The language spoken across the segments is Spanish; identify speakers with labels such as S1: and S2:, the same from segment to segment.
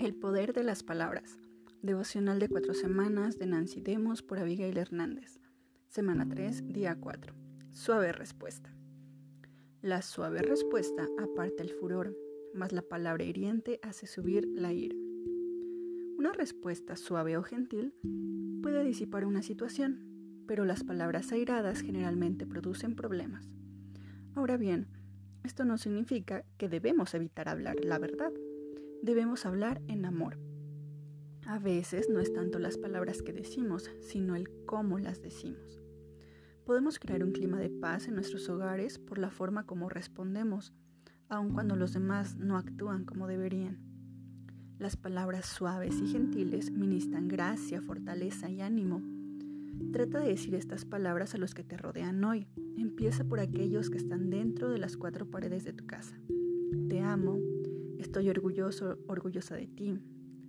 S1: El poder de las palabras. Devocional de cuatro semanas de Nancy Demos por Abigail Hernández. Semana 3, día 4. Suave respuesta. La suave respuesta aparta el furor, mas la palabra hiriente hace subir la ira. Una respuesta suave o gentil puede disipar una situación, pero las palabras airadas generalmente producen problemas. Ahora bien, esto no significa que debemos evitar hablar la verdad debemos hablar en amor. A veces no es tanto las palabras que decimos, sino el cómo las decimos. Podemos crear un clima de paz en nuestros hogares por la forma como respondemos, aun cuando los demás no actúan como deberían. Las palabras suaves y gentiles ministran gracia, fortaleza y ánimo. Trata de decir estas palabras a los que te rodean hoy. Empieza por aquellos que están dentro de las cuatro paredes de tu casa. Te amo, Estoy orgulloso, orgullosa de ti.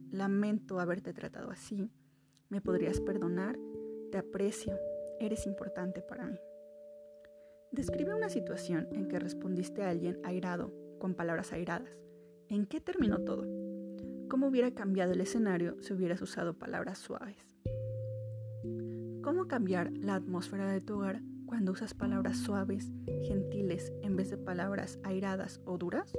S1: Lamento haberte tratado así. ¿Me podrías perdonar? Te aprecio. Eres importante para mí. Describe una situación en que respondiste a alguien airado, con palabras airadas. ¿En qué terminó todo? ¿Cómo hubiera cambiado el escenario si hubieras usado palabras suaves? ¿Cómo cambiar la atmósfera de tu hogar cuando usas palabras suaves, gentiles, en vez de palabras airadas o duras?